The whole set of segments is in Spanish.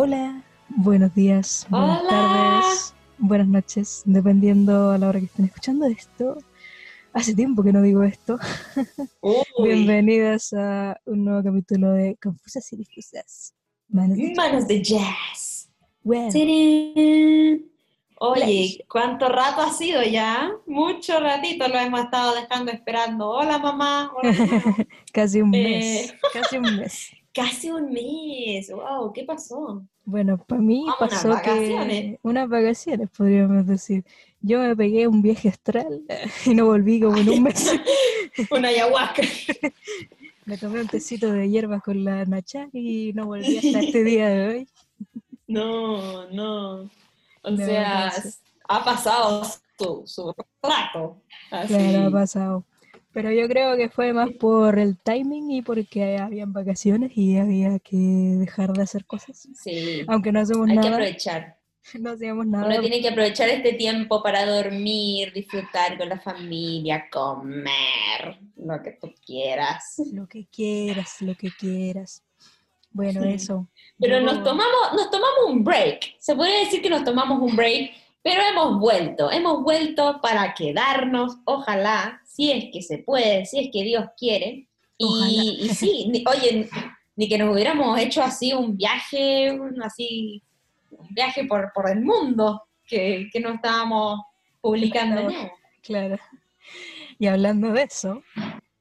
Hola, buenos días, buenas Hola. tardes, buenas noches, dependiendo a la hora que estén escuchando esto. Hace tiempo que no digo esto. Bienvenidas a un nuevo capítulo de Confusas y Difusas. Manos de manos de jazz. Oye. ¿cuánto rato ha sido ya? Mucho ratito lo hemos estado dejando esperando. Hola mamá. Hola, mamá. casi un Eh. mes, casi un mes. Casi un mes. Wow, ¿qué pasó? Bueno, para mí Ah, unas pasó que unas vacaciones, podríamos decir. Yo me pegué un viaje astral y no volví como en un mes. Una ayahuasca. Me tomé un tecito de hierbas con la nacha y no volví hasta este día de hoy. No, no. O No, sea, gracias. ha pasado su, su rato. Así. Claro, ha pasado. Pero yo creo que fue más por el timing y porque habían vacaciones y había que dejar de hacer cosas. Sí, Aunque no hacemos hay que nada, aprovechar. no hacíamos nada. Uno tiene que aprovechar este tiempo para dormir, disfrutar con la familia, comer, lo que tú quieras. Lo que quieras, lo que quieras. Bueno, Sí. eso. Pero Yo- nos tomamos, nos tomamos un break. Se puede decir que nos tomamos un break, pero hemos vuelto. Hemos vuelto para quedarnos, ojalá, si es que se puede, si es que Dios quiere. Y, y sí, ni- oye, ni que nos hubiéramos hecho así un viaje, un- así, un viaje por, por el mundo, que, que no estábamos publicando Claro. Y hablando de eso,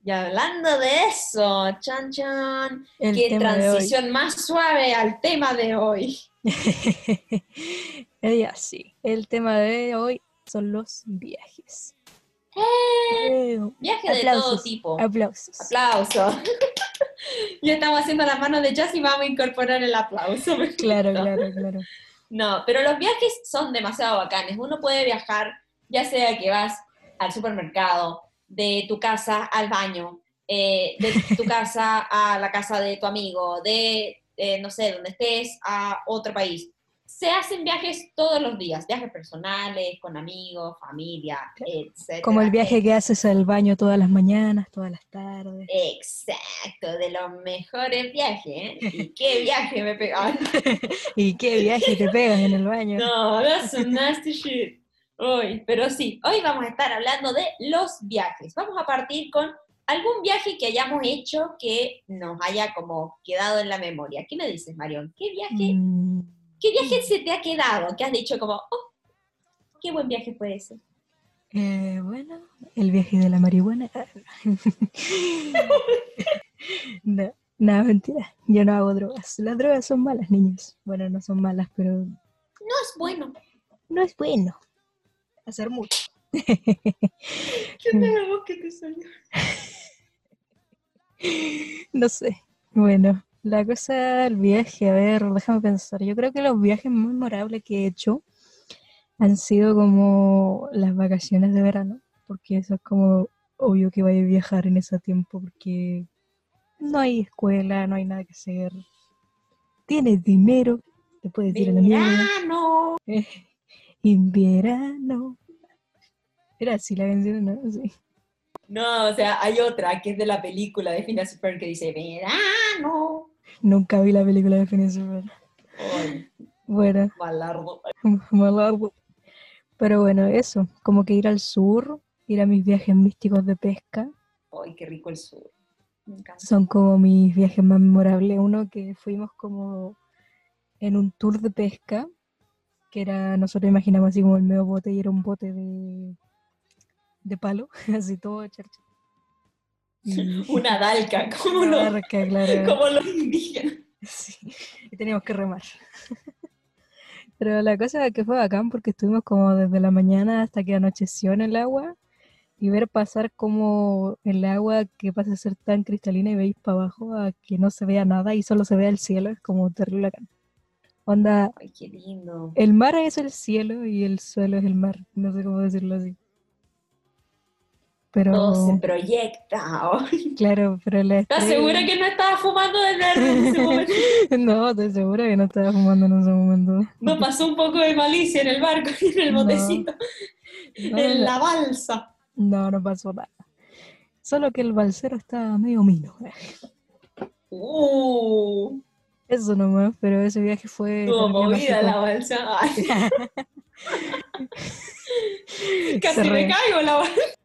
Y hablando de eso, chan chan, el qué transición más suave al tema de hoy. Ella sí. El tema de hoy son los viajes. Eh, Viaje de Aplausos. todo tipo. Aplausos. Aplauso. ya estamos haciendo la mano de jazz y vamos a incorporar el aplauso. Claro, claro, claro. No, pero los viajes son demasiado bacanes. Uno puede viajar, ya sea que vas al supermercado, de tu casa al baño, eh, de tu casa a la casa de tu amigo, de, eh, no sé, donde estés, a otro país. Se hacen viajes todos los días, viajes personales, con amigos, familia, etc. Como el viaje que haces al baño todas las mañanas, todas las tardes. Exacto, de los mejores viajes, ¿eh? ¿Y qué viaje me pegaron? ¿Y qué viaje te pegas en el baño? No, that's some nasty shit. Uy, pero sí, hoy vamos a estar hablando de los viajes. Vamos a partir con algún viaje que hayamos hecho que nos haya como quedado en la memoria. ¿Qué me dices, Marión? ¿Qué viaje, Mm, qué viaje se te ha quedado? Que has dicho como, oh, qué buen viaje fue ese. eh, bueno, el viaje de la marihuana. no, no, mentira. Yo no hago drogas. Las drogas son malas, niños. Bueno, no son malas, pero No es bueno. no es bueno hacer mucho. ¿Qué me voz que te salió? No sé. Bueno, la cosa del viaje, a ver, déjame pensar. Yo creo que los viajes más memorables que he hecho han sido como las vacaciones de verano, porque eso es como obvio que vaya a viajar en ese tiempo, porque no hay escuela, no hay nada que hacer. Tienes dinero, te puedes ir a la. Verano. En verano. Era así la canción, ¿no? Sí. No, o sea, hay otra que es de la película de Phineas Ferb que dice verano. Nunca vi la película de Phineas Bueno, malardo. más largo. Pero bueno, eso, como que ir al sur, ir a mis viajes místicos de pesca, Ay, qué rico el sur. Me encanta. son como mis viajes más memorables. Uno que fuimos como en un tour de pesca, que era, nosotros imaginamos así como el medio bote y era un bote de, de palo, así todo charcha. Una dalca, como una los, barca, claro. como los indígenas. Sí, y teníamos que remar. Pero la cosa es que fue bacán porque estuvimos como desde la mañana hasta que anocheció en el agua y ver pasar como el agua que pasa a ser tan cristalina y veis para abajo a que no se vea nada y solo se vea el cielo, es como terrible bacán. Onda, Ay, qué lindo. el mar es el cielo y el suelo es el mar, no sé cómo decirlo así. Pero, Todo se proyecta. Ay, claro, pero la ¿Estás segura que no estaba fumando de verde en ese momento? No, estoy segura que no estaba fumando en ese momento. No pasó un poco de malicia en el barco y en el botecito, No, en la balsa. No, no pasó nada. Solo que el balsero estaba medio mino. Uh, Eso nomás, pero ese viaje fue... Terrible movida la balsa. Casi me caigo la balsa.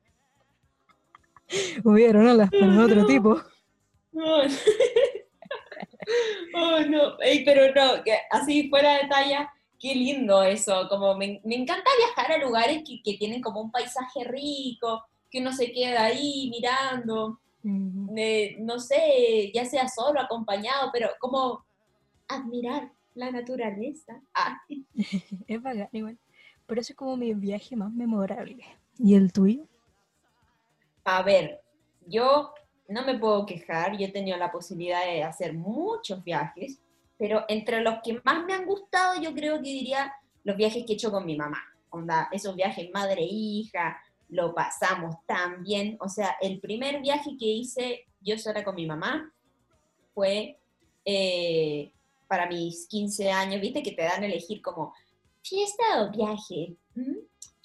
Hubieron olas, pero de otro No. tipo. Oh, oh, no, Ey, pero no, que así fuera de talla, qué lindo eso, como me, me encanta viajar a lugares que, que tienen como un paisaje rico, que uno se queda ahí mirando, eh, no sé, ya sea solo, acompañado, pero como admirar la naturaleza. Ah, Es bacán igual. Pero ese es como mi viaje más memorable. ¿Y el tuyo? A ver, yo no me puedo quejar, yo he tenido la posibilidad de hacer muchos viajes, pero entre los que más me han gustado, yo creo que diría los viajes que he hecho con mi mamá. Onda, esos viajes madre-hija, lo pasamos tan bien. O sea, el primer viaje que hice yo sola con mi mamá fue eh, para mis 15 años, viste que te dan a elegir como fiesta o viaje. ¿Mm?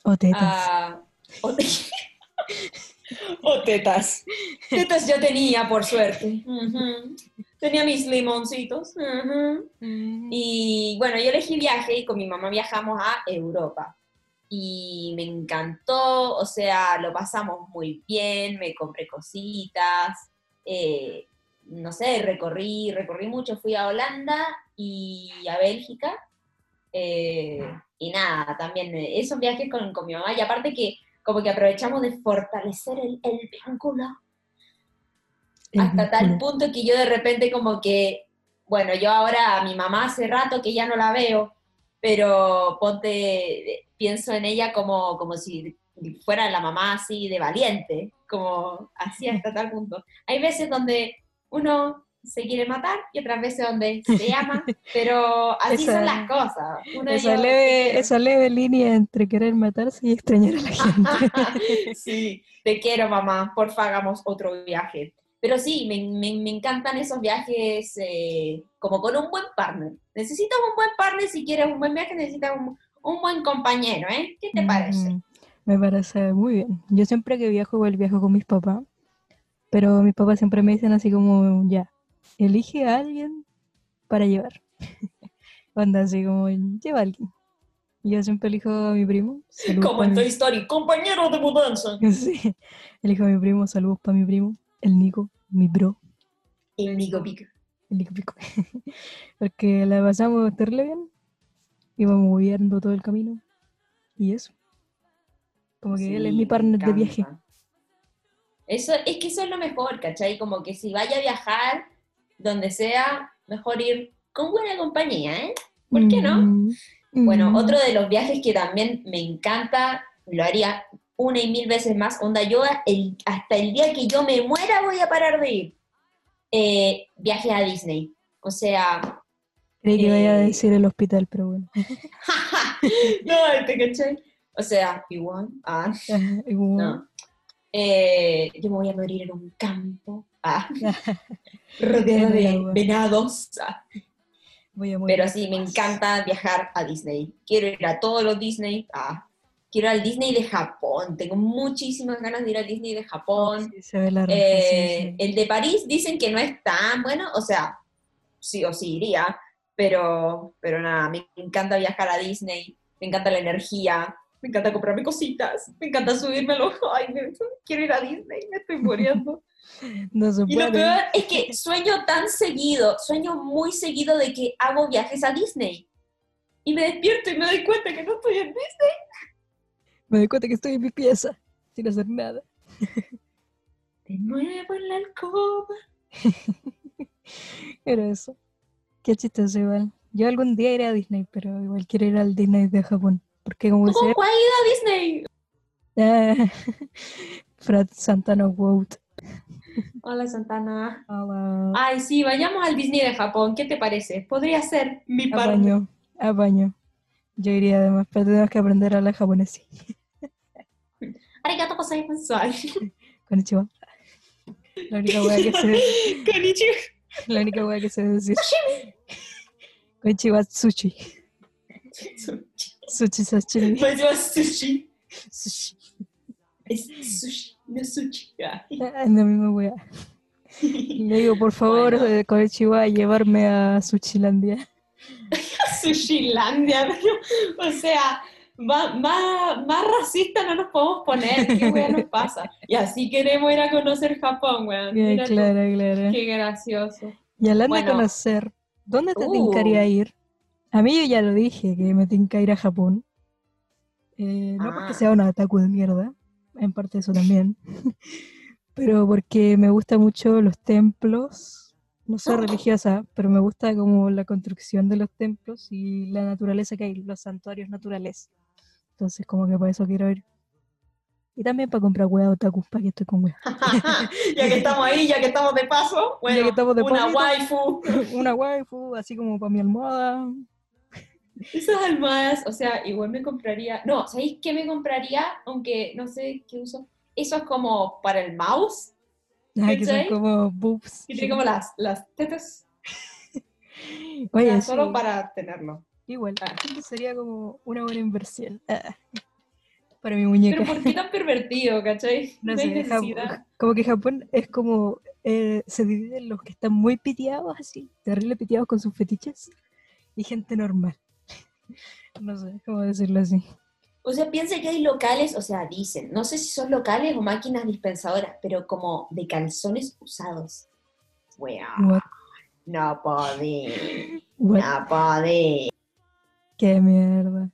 O tetas. Ah, o, te- o tetas. Tetas yo tenía, por suerte. Tenía mis limoncitos. Y bueno, yo elegí viaje y con mi mamá viajamos a Europa. Y me encantó, o sea, lo pasamos muy bien, me compré cositas, eh, no sé, recorrí, recorrí mucho, fui a Holanda y a Bélgica. eh, y nada, también eh, esos viajes con, con mi mamá, y aparte que como que aprovechamos de fortalecer el, el vínculo El hasta tal punto que yo de repente como que, bueno, yo ahora a mi mamá hace rato que ya no la veo, pero ponte, pienso en ella como, como si fuera la mamá así de valiente, como así hasta tal punto. Hay veces donde uno se quiere matar y otras veces donde se ama, pero así Esa- son las cosas. Uno y Esa leve, esa leve línea entre querer matarse y extrañar a la gente. sí, te quiero mamá, porfa hagamos otro viaje. Pero sí, me, me- me encantan esos viajes eh, como con un buen partner. Necesitas un buen partner si quieres un buen viaje, necesitas un, un buen compañero, ¿eh? ¿Qué te parece? Mm, Me parece muy bien. Yo siempre que viajo, igual viajo con mis papás, pero mis papás siempre me dicen así como, ya, elige a alguien para llevar. Onda así como, lleva a alguien. Yo siempre elijo a mi primo. Como en mi- Toy Story, compañero de mudanza. Sí, elijo a mi primo, saludos para mi primo, el Nico, mi bro, El Nico Pico. el Nico Pico. Porque la pasamos terrible bien. Íbamos viendo todo el camino. Y eso. Como que él es mi partner de viaje. Eso, es que eso es lo mejor, ¿cachai? Como que si vaya a viajar, donde sea, mejor ir con buena compañía, ¿eh? ¿Por qué no? Mm, Bueno, mm. otro de los viajes que también me encanta, lo haría una y mil veces más, onda, yo el- hasta el día que yo me muera voy a parar de ir. Eh, viaje a Disney. O sea, Creí que vaya a eh, decir el hospital, pero bueno. no, te caché. O sea, igual, ah, no. Eh, yo me voy a morir en un campo, ah, rodeada de venados. ah. Voy a morir Pero sí, me encanta viajar a Disney. Quiero ir a todos los Disney. Ah, quiero al Disney de Japón. Tengo muchísimas ganas de ir al Disney de Japón. Sí, se ve la raja, Eh. El de París dicen que no es tan bueno. O sea, sí o sí iría. Pero, pero nada, me encanta viajar a Disney. Me encanta la energía. Me encanta comprarme cositas. Me encanta subirme a los... Ay, me- quiero ir a Disney. Me estoy muriendo. No se Y lo puede. peor es que sueño tan seguido, sueño muy seguido de que hago viajes a Disney. Y me despierto y me doy cuenta que no estoy en Disney. Me doy cuenta que estoy en mi pieza, sin hacer nada. De nuevo en la alcoba. Era eso. Qué chistoso igual. Yo algún día iré a Disney, pero igual quiero ir al Disney de Japón. Porque como ¿Cómo sea... a Disney? Ah, Frat Santana Wout. Hola Santana. Hola. Ay, sí, vayamos al Disney de Japón. ¿Qué te parece? Podría ser mi partner. Apaño, apaño. Yo iría además, pero tenemos que aprender a hablar japonés. Arigato gozaimasu. Konnichiwa. La única wea que sé, Konnichiwa. la única wea que sé decir. Konnichiwa sushi. Sushi sashimi. Konnichiwa sushi. Sushi. Es sushi, no sushi. Es la misma wea. Le digo, por favor, Bueno. eh, Koichiwa, llevarme a Sushilandia. Sushilandia, o sea, más, más, más racista no nos podemos poner, qué weón nos pasa. Y así queremos ir a conocer Japón, weón. Claro, claro. qué gracioso. Y hablando de Bueno. conocer, ¿dónde te Uh. tincaría ir? A mí yo ya lo dije, que me tinca ir a Japón. Eh, no porque Ah. sea una otaku de mierda, en parte eso también, pero porque me gustan mucho los templos, no soy religiosa, pero me gusta como la construcción de los templos y la naturaleza que hay, los santuarios naturales. Entonces como que por eso quiero ir. Y también para comprar hueá otaku, para que estoy con hueá. ya que estamos ahí, ya que estamos de paso, bueno, que estamos de una waifu. Una waifu, así como para mi almohada. Esas almohadas, o sea, igual me compraría. No, ¿sabéis qué me compraría? Aunque no sé qué uso. Eso es como para el mouse, Ah, que son como boobs. que tiene como las, las tetas. Oye, sí, solo para tenerlo. igual, Ah. sería como una buena inversión. Ah, Para mi muñeca. Pero ¿por qué tan pervertido, cachai? No hay sé. Japón- como que Japón es como, eh, se dividen los que están muy piteados así, terrible piteados con sus fetiches, y gente normal. No sé cómo decirlo así. O sea, piensa que hay locales, o sea, dicen, no sé si son locales o máquinas dispensadoras, pero como de calzones usados. Weón, What, no what, no podés. qué mierda.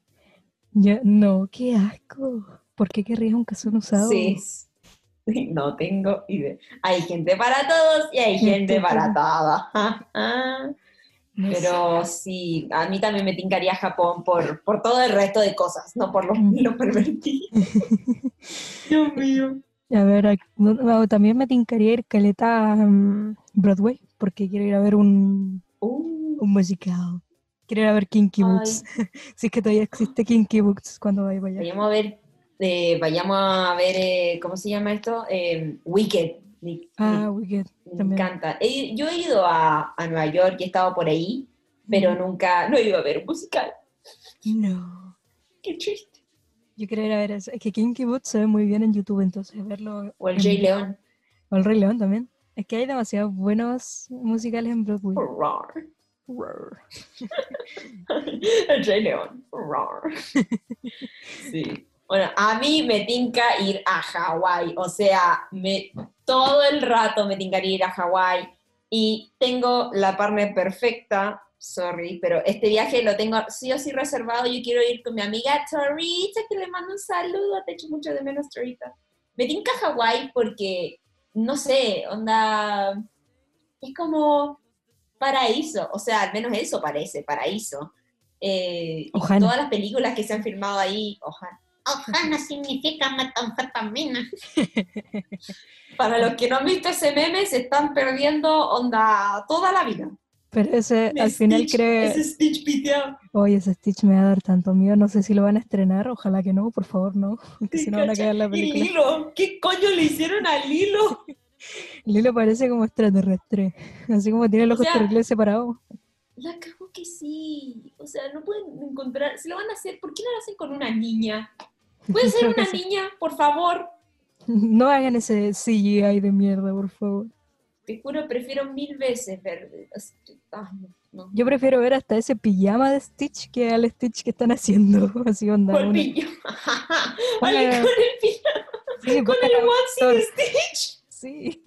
Yo, no, qué asco. ¿Por qué querrías un calzón usado? Sí. No tengo idea. Hay gente para todos y hay gente Gente para para- todo. No sé. Pero sí, a mí también me tincaría Japón por, por todo el resto de cosas, no por lo, Mm. lo pervertido. Dios mío. A ver, también me tincaría ir caleta a mm, Broadway, porque quiero ir a ver un, Uh, un musical. Quiero ir a ver Kinky Ay. Boots. si es que todavía existe Kinky Boots cuando vaya vayamos a ver, eh, vayamos a ver, eh, ¿cómo se llama esto? Eh, Wicked. Me, Ah, Wicked. me también. encanta. He- yo he ido a, a Nueva York y he estado por ahí, pero nunca, no he ido a ver un musical. No. Qué triste. Yo quiero ir a ver eso. Es que Kinky Boots se ve muy bien en YouTube, entonces verlo. O el Jay León. O el Rey León también. Es que hay demasiados buenos musicales en Broadway. Roar. Roar. El Rey León. Roar. Sí. Bueno, a mí me tinca ir a Hawái. O sea, me, todo el rato me tincaría ir a Hawái. Y tengo la partner perfecta. Sorry, pero este viaje lo tengo sí o sí reservado. Yo quiero ir con mi amiga Torita, que le mando un saludo. Te echo mucho de menos, Torita. Me tinca Hawái porque, no sé, onda. Es como paraíso. O sea, al menos eso parece, paraíso. Eh, y Ojana. todas las películas que se han filmado ahí, Ojana. Ojana significa metanfetamina. Para los que no han visto ese meme, se están perdiendo onda toda la vida. Pero ese al final creo. Ese Stitch piteado. Oye, ese Stitch me va a dar tanto miedo. No sé si lo van a estrenar. Ojalá que no, por favor, no. Que si no van a cagar la Y película. Lilo, ¿qué coño le hicieron a Lilo? Lilo parece como extraterrestre. Así como tiene los O ojos sea, terribles separados. La cago que sí. O sea, no pueden encontrar. Si lo van a hacer, ¿por qué no lo hacen con una niña? ¿Puede ser una niña, por favor? No hagan ese CGI de mierda, por favor. Te juro, prefiero mil veces ver. Ay, no. Yo prefiero ver hasta ese pijama de Stitch que al Stitch que están haciendo. Así onda. Pongan- Ale, con el. Sí, Con el onesie de. Stitch. Sí.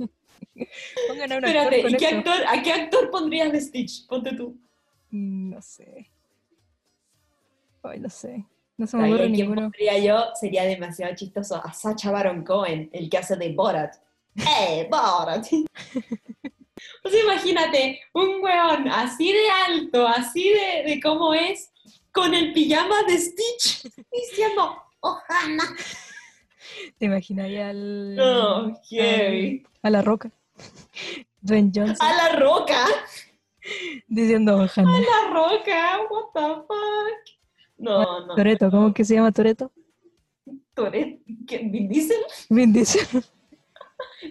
Pongan a un actor Espérate, con ¿y qué actor, a qué actor pondrías de Stitch? Ponte tú. Mm, No sé. Ay, no sé. No se me ocurre ¿a quién ninguno. pondría yo? Sería demasiado chistoso. A Sacha Baron Cohen, el que hace de Borat. ¡Eh, Borat! Sea, imagínate, un weón así de alto, así de, de cómo es, con el pijama de Stitch, diciendo, ¡Ojana! ¿Te imaginarías al, No, heavy. a la roca? Dwayne Johnson A la roca, diciendo Ohana. la roca, what the fuck. No, no. Toreto, ¿cómo que se llama Toreto? Toret- ¿qué, ¿Vin Diesel? Vin Diesel.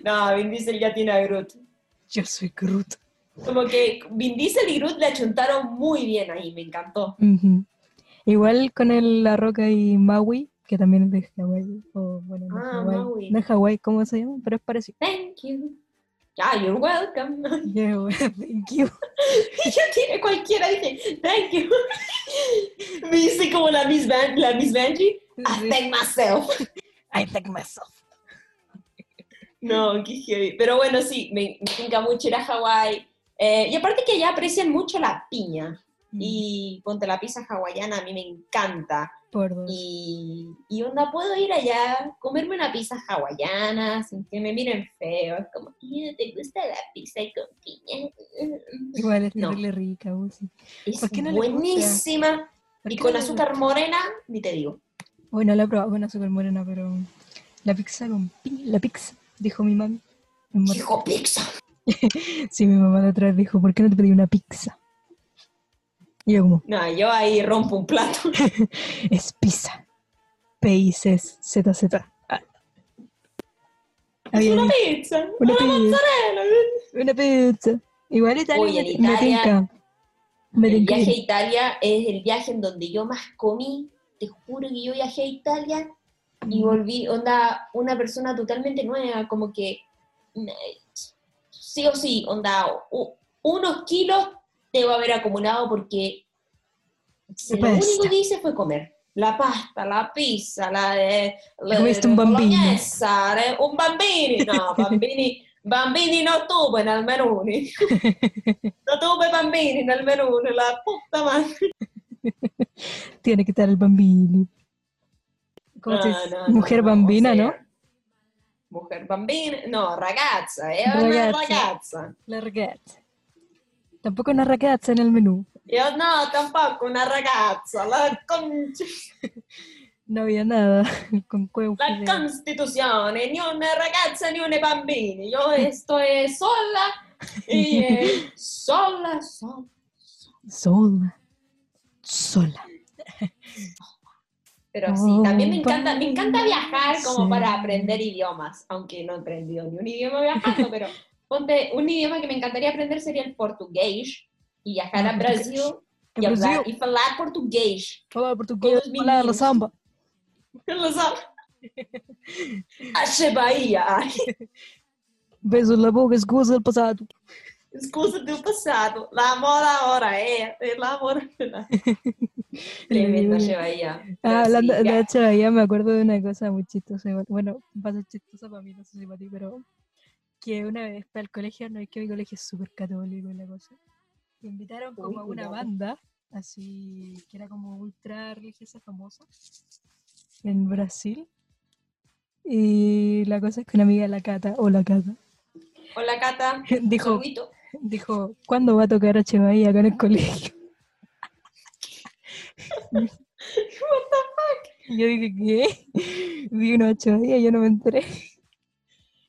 No, Vin Diesel ya tiene a Groot. Yo soy Groot. Como que Vin Diesel y Groot le achuntaron muy bien ahí, me encantó. Igual con el La Roca y Maui, que también es de Hawái. O bueno, no Ah. Maui. No es Hawái, ¿cómo se llama? Pero es parecido. Thank you. Ah, you're welcome. Yeah, well, thank you. Yo tiene cualquiera, dije, thank you. Me hice como la Miss, Van, la Miss Benji. I thank myself. I thank myself. No, qué heavy. Pero bueno, sí, me, me tinca mucho ir a Hawái. Eh, y aparte que allá aprecian mucho la piña. Mm. Y ponte la pizza hawaiana, a mí me encanta. Por dos. Y, y onda, puedo ir allá, comerme una pizza hawaiana sin que me miren feo. Es como, "Ew, ¿te gusta la pizza con piña? Igual es No. rica, Uzi. Es ¿Por qué no buenísima. ¿Por Y qué con no azúcar morena, ni te digo. Bueno, la he probado con azúcar morena, pero la pizza con piña, la pizza, dijo mi mami. Hijo pizza. Sí, mi mamá la otra vez dijo, ¿por qué no te pedí una pizza? Y yo como, No, yo ahí rompo un plato. es pizza. P-I-C-Z, Z-Z. Ah. Es una pizza. Una Una, pizza. mozzarella. una pizza. Igual Italia Oye, me, Italia, tinca. Me El tinca viaje a. Italia es el viaje en donde yo más comí. Te juro que yo viajé a Italia y volví, onda, una persona totalmente nueva, como que mm, sí o sí, onda, unos kilos debo haber acumulado porque lo único que hice fue comer. La pasta, la pizza, la de... La, un bambino. eh, un bambini, no, bambini, bambini no tuve en el menú. ni- No tuve bambini en el menú, ni la puta madre. Tiene que estar el bambini. ¿Cómo se No, dice? no, no, Mujer no, bambina, ¿no? Mujer bambina, no, ragazza, è una Ragazza. ragazza. La ragazza. Tampoco una ragazza en el menú. Io no, tampoco una ragazza, la, con- No había nada con cuevo. la Costituzione, ni una ragazza ni una bambini. Io estoy sola y eh, sola, sola. Sola. Sola. Pero sí, también me encanta, me encanta viajar como sí. para aprender idiomas, aunque no he aprendido ni un idioma viajando, pero ponte, un idioma que me encantaría aprender sería el portugués y viajar Ah, a portugués. Brasil y hablar Brasil. y hablar portugués. Fala português, Todos fala la meninos. samba. Lo so. Achei Bahia. Beijo na boca, escusa do passado. Scusa do passado. L'amor ahora é. El amor. Tremendo, Achei Bahia. Ah, hablando sí, de ya me acuerdo de una cosa muy chistosa. Bueno, va a ser chistosa para mí, no sé si para ti, pero que una vez para el colegio, no es que mi colegio es súper católico y la cosa. Me invitaron como Uy, a una banda, así que era como ultra religiosa famosa en Brasil. Y la cosa es que una amiga, la Cata, o la Cata, Hola, Cata. dijo, dijo, ¿cuándo va a tocar H. Bahía acá en el colegio? Y yo dije, ¿qué? Vi uno H. Bahía y yo no me enteré.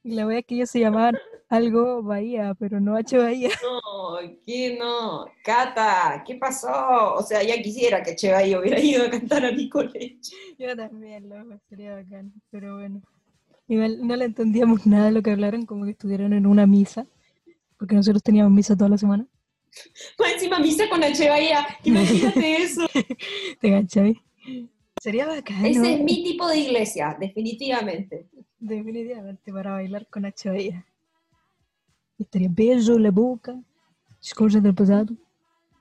Y la verdad es que ellos se llamaban algo Bahía, pero no H. Bahía. No, ¿qué no? Cata, ¿qué pasó? O sea, ya quisiera que Che Bahia hubiera ido a cantar a mi colegio. Yo también, loco, sería bacán, pero bueno. Igual no le entendíamos nada de lo que hablaron, como que estuvieron en una misa, porque nosotros teníamos misa toda la semana. Más encima misa con Che Bahia. Imagínate eso. ¿Te cachai? Sería bacán. Ese es mi tipo de iglesia, definitivamente. Definitivamente para bailar con. Bahía. Estaría bello la boca, cosas del pasado.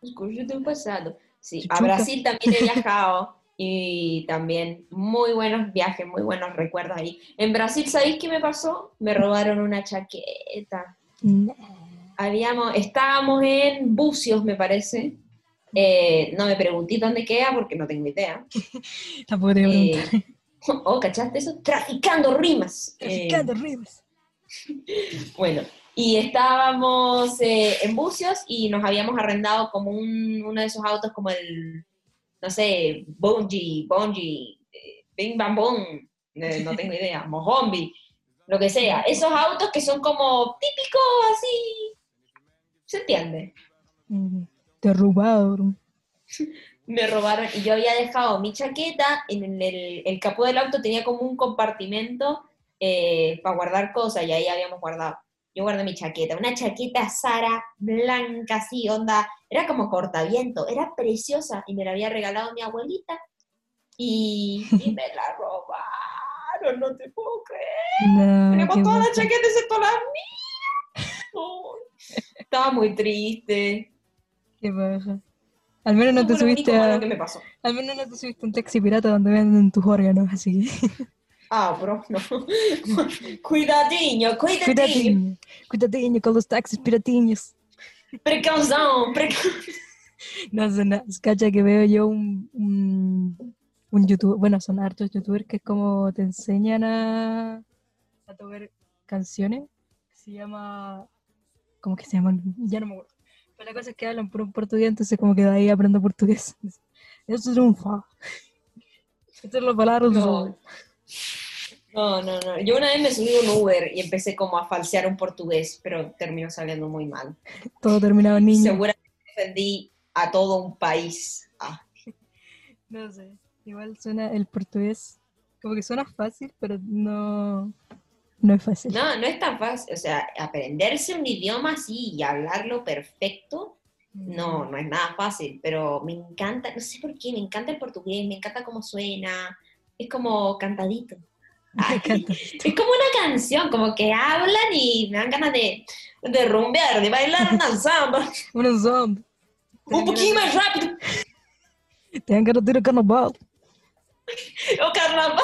Escucho del pasado. Sí, a. Brasil también he viajado y también muy buenos viajes, muy buenos recuerdos ahí. En Brasil, ¿sabéis qué me pasó? Me robaron una chaqueta. Habíamos, estábamos en Bucios, me parece. Eh, no me pregunté dónde queda porque no tengo idea. Tampoco te. Eh, oh, ¿cachaste eso? Traficando rimas. Eh, Traficando rimas. Bueno, y estábamos eh, en Bucios y nos habíamos arrendado como un- uno de esos autos como el, no sé, Bungie, Bungie, eh, Bing Bang Boom, eh, no tengo idea, Mojombi, lo que sea. Esos autos que son como típicos así, ¿se entiende? Robaron. Me robaron y yo había dejado mi chaqueta en el, el capó del auto, tenía como un compartimento eh, para guardar cosas y ahí habíamos guardado. Yo guardé mi chaqueta, una chaqueta Sara blanca así, onda, era como cortaviento, era preciosa y me la había regalado mi abuelita y, y me la robaron, no te puedo creer. No, Tenemos qué toda la bacán. chaqueta excepto la mía. Oh, estaba muy triste. Qué baja. Al menos no te subiste único a, malo que me pasó. al menos no te subiste un taxi pirata donde venden tus órganos, así que Ah, bro, no. Cuidadinho, cuidadinho. cuídate, cuídate con los taxis piratiños. Precaução, precaução. No sé nada, cacha que veo yo un, un, un youtuber, bueno, son hartos youtubers que es como te enseñan a, a tocar canciones, se llama, ¿cómo que se llaman? Ya no me acuerdo. Pero la cosa es que hablan por un portugués, entonces como que de ahí aprendo portugués. Eso triunfa. Estas son las palabras. No. No, no, no. Yo una vez me subí a un Uber y empecé como a falsear un portugués, pero terminó saliendo muy mal. Todo terminado en niño. Seguramente ofendí a todo un país. Ah, No sé, igual suena el portugués, como que suena fácil, pero no, no es fácil. No, no es tan fácil. O sea, aprenderse un idioma así y hablarlo perfecto, no, no es nada fácil, pero me encanta, no sé por qué, me encanta el portugués, me encanta cómo suena, es como cantadito. Ay. Es como una canción, como que hablan y me dan ganas de, de rumbear, de bailar una samba, Unos zombies. un poquito más rápido. Te dan ganas de ir al carnaval. O carnaval.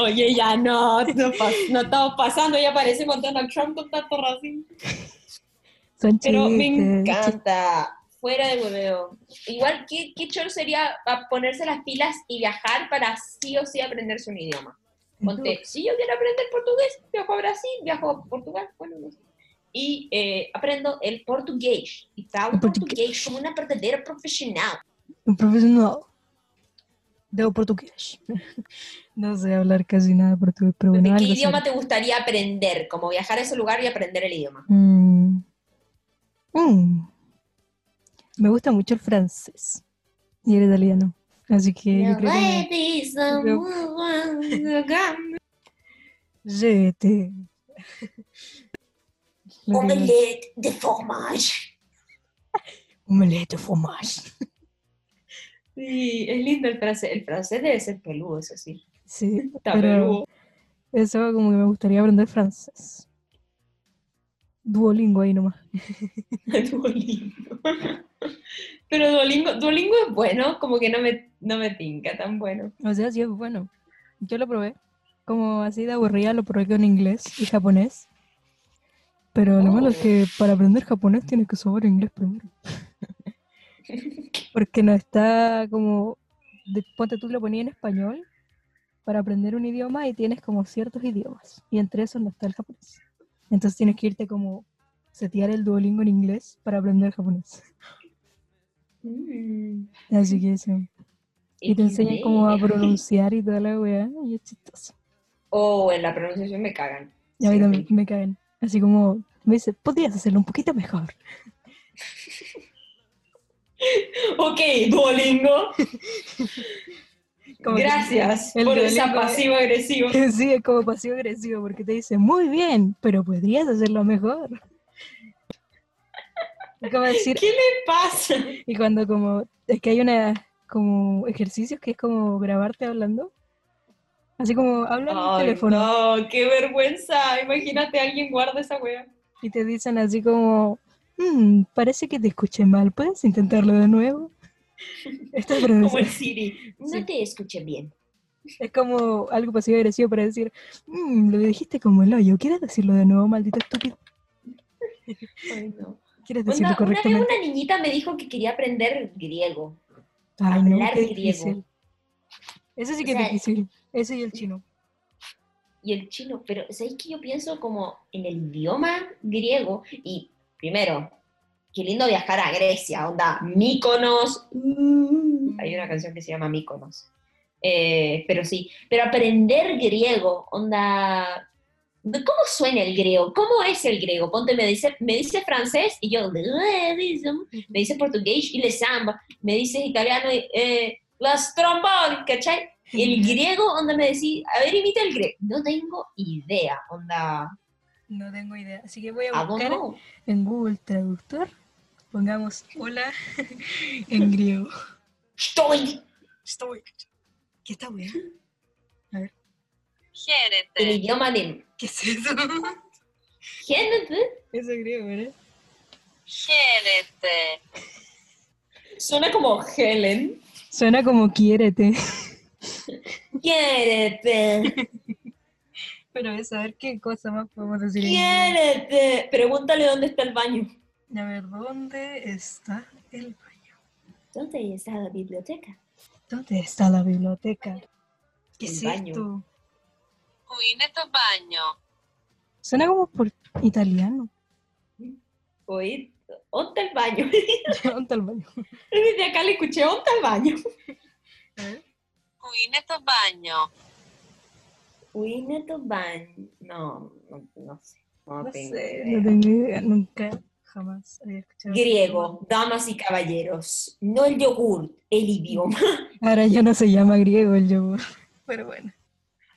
Oye, ya no, no, no estamos pasando, ya parece Donald Trump con tanto racismo. Son Pero me chistes, encanta, fuera de hueveo. Igual, ¿qué, qué choro sería ponerse las pilas y viajar para sí o sí aprenderse un idioma? Ponte, si yo quiero aprender portugués, viajo a Brasil, viajo a Portugal, bueno, no sé. Y eh, aprendo el portugués. Y falo El portugués. portugués como una verdadera profesional. Un profesional. De portugués. No sé hablar casi nada portugués, pero bueno, ¿De qué algo idioma te gustaría aprender? Como viajar a ese lugar y aprender el idioma. Mm. Mm. Me gusta mucho el francés y el italiano. Así que yo creo que me- Omelette de fromage. Omelette de fromage. Sí, es lindo el francés. El francés debe ser peludo, eso sí. Sí, pero eso como que me gustaría aprender francés. Duolingo ahí nomás. Duolingo. Pero Duolingo, Duolingo es bueno, como que no me, no me tinca tan bueno. O sea, sí es bueno. Yo lo probé. Como así de aburrida lo probé con inglés y japonés. Pero lo malo es Oh. que para aprender japonés tienes que saber inglés primero. Porque no está como... de- ponte tú lo ponías en español para aprender un idioma y tienes como ciertos idiomas. Y entre esos no está el japonés. Entonces tienes que irte como setear el Duolingo en inglés para aprender japonés. Mm. Así que eso. Y te enseñan cómo a pronunciar y toda la weá. Y es chistoso. Oh, en la pronunciación me cagan. Y a mí Sí, también me caen. Así como me dice, podrías hacerlo un poquito mejor. Ok, Duolingo. Como que Gracias el por esa Duolingo es- pasivo agresivo. Sí, es como pasivo agresivo porque te dice, muy bien, pero podrías hacerlo mejor. Es como decir, ¿Qué le pasa? y cuando como, es que hay una, como ejercicios que es como grabarte hablando. Así como habla en el teléfono no, qué vergüenza. Imagínate alguien guarda esa wea. y te dicen así como, "Mm, parece que te escuché mal, ¿puedes intentarlo de nuevo? Esta es Como el. Siri. No Sí. te escuché bien. Es como algo pasivo agresivo para decir, "Mm, lo dijiste como el hoyo, ¿quieres decirlo de nuevo, maldito estúpido? Ay, no. ¿Quieres decirlo una vez correctamente? una niñita me dijo que quería aprender griego. Ay, no, hablar qué griego. Ese sí que O sea, es difícil. Ese y el chino. y el chino, pero ¿sabéis que yo pienso como en el idioma griego? Y primero, qué lindo viajar a Grecia, onda, Míconos. mm, hay una canción que se llama Míconos. Eh, pero sí, pero aprender griego, onda, ¿de ¿cómo suena el griego? ¿Cómo es el griego? Ponte, me dice, me dice francés y yo, me dice portugués y le samba, me dice italiano y eh, las trombones, ¿cachai? El griego, onda me decís, a ver, imita el griego. No tengo idea, onda, No tengo idea. Así que voy a buscar en Google Traductor. Pongamos hola en griego. Estoy. Estoy. ¿Qué está weá? A ver. Génete. El idioma de. ¿Qué es eso? Génete. Eso es griego, ¿verdad? Génete. Suena como Helen. Suena como quiérete. Quiérete. Pero a saber qué cosa más podemos decir. Quiérete. Pregúntale dónde está el baño. A ver, ¿dónde está el baño? ¿Dónde está la biblioteca? dónde está la biblioteca? ¿Qué el es baño. esto? Uy, esto es baño. Suena como por italiano. ¿dónde el baño? ¿Dónde el baño? Desde acá le escuché, ¿dónde el baño? ¿Eh? Uy, esto es baño. Uy, esto es baño. No, no, no sé. No, tengo. No tengo idea, nunca jamás había escuchado. ese Griego, damas y caballeros. No el yogur, el idioma. Ahora ya no se llama griego el yogur. Pero bueno,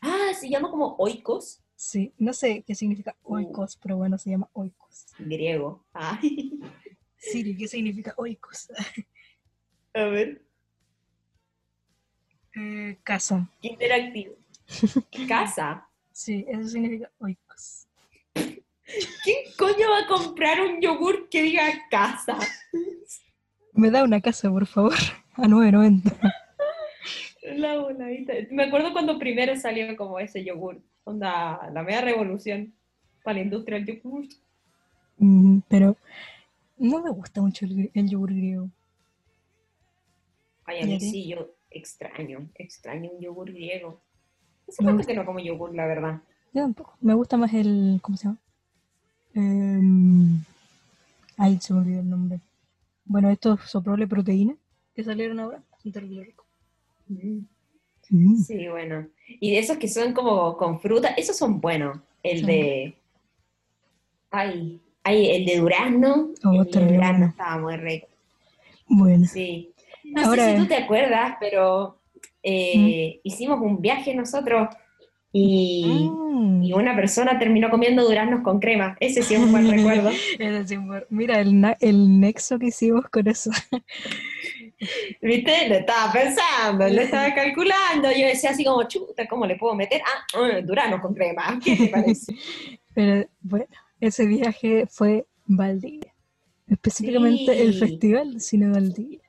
Ah, se llama como oikos. sí, no sé qué significa oikos, pero bueno, se llama oikos. Griego. Ay. Siri, ¿qué significa oikos? A ver, Eh, casa. interactivo. Casa. Sí, eso significa oikos. ¿Quién coño va a comprar un yogur que diga casa? Me da una casa, por favor, a 9.90. La voladita. Me acuerdo cuando primero salió como ese yogur. Onda, la media revolución para la industria del yogur. Mm, pero no me gusta mucho el, yogur griego. Ay, a ¿Y a mí sí, yo extraño, extraño un yogur griego. Me rato gusta. que no como yogur, la verdad. Yo tampoco. Me gusta más el. ¿Cómo se llama? Em, ay, se me olvidó el nombre. Bueno, estos soprole proteína que salieron ahora. Son terrible rico. Mm. Sí, bueno. Y de esos que son como con fruta, esos son buenos. El Sí. de. Ay, ay, el de durazno. Oh, el de durazno estaba muy rico. Bueno, Sí. No Ahora- sé si tú te acuerdas, pero eh, hicimos un viaje nosotros y, Mm. y una persona terminó comiendo duraznos con crema. Ese sí es un buen recuerdo. Mira el, el nexo que hicimos con eso. ¿Viste? Lo estaba pensando, lo estaba calculando. Yo decía así como, chuta, ¿cómo le puedo meter? Ah, eh, duraznos con crema. ¿Qué te parece? Pero bueno, ese viaje fue Valdivia. Específicamente el. Festival de Cine Valdivia.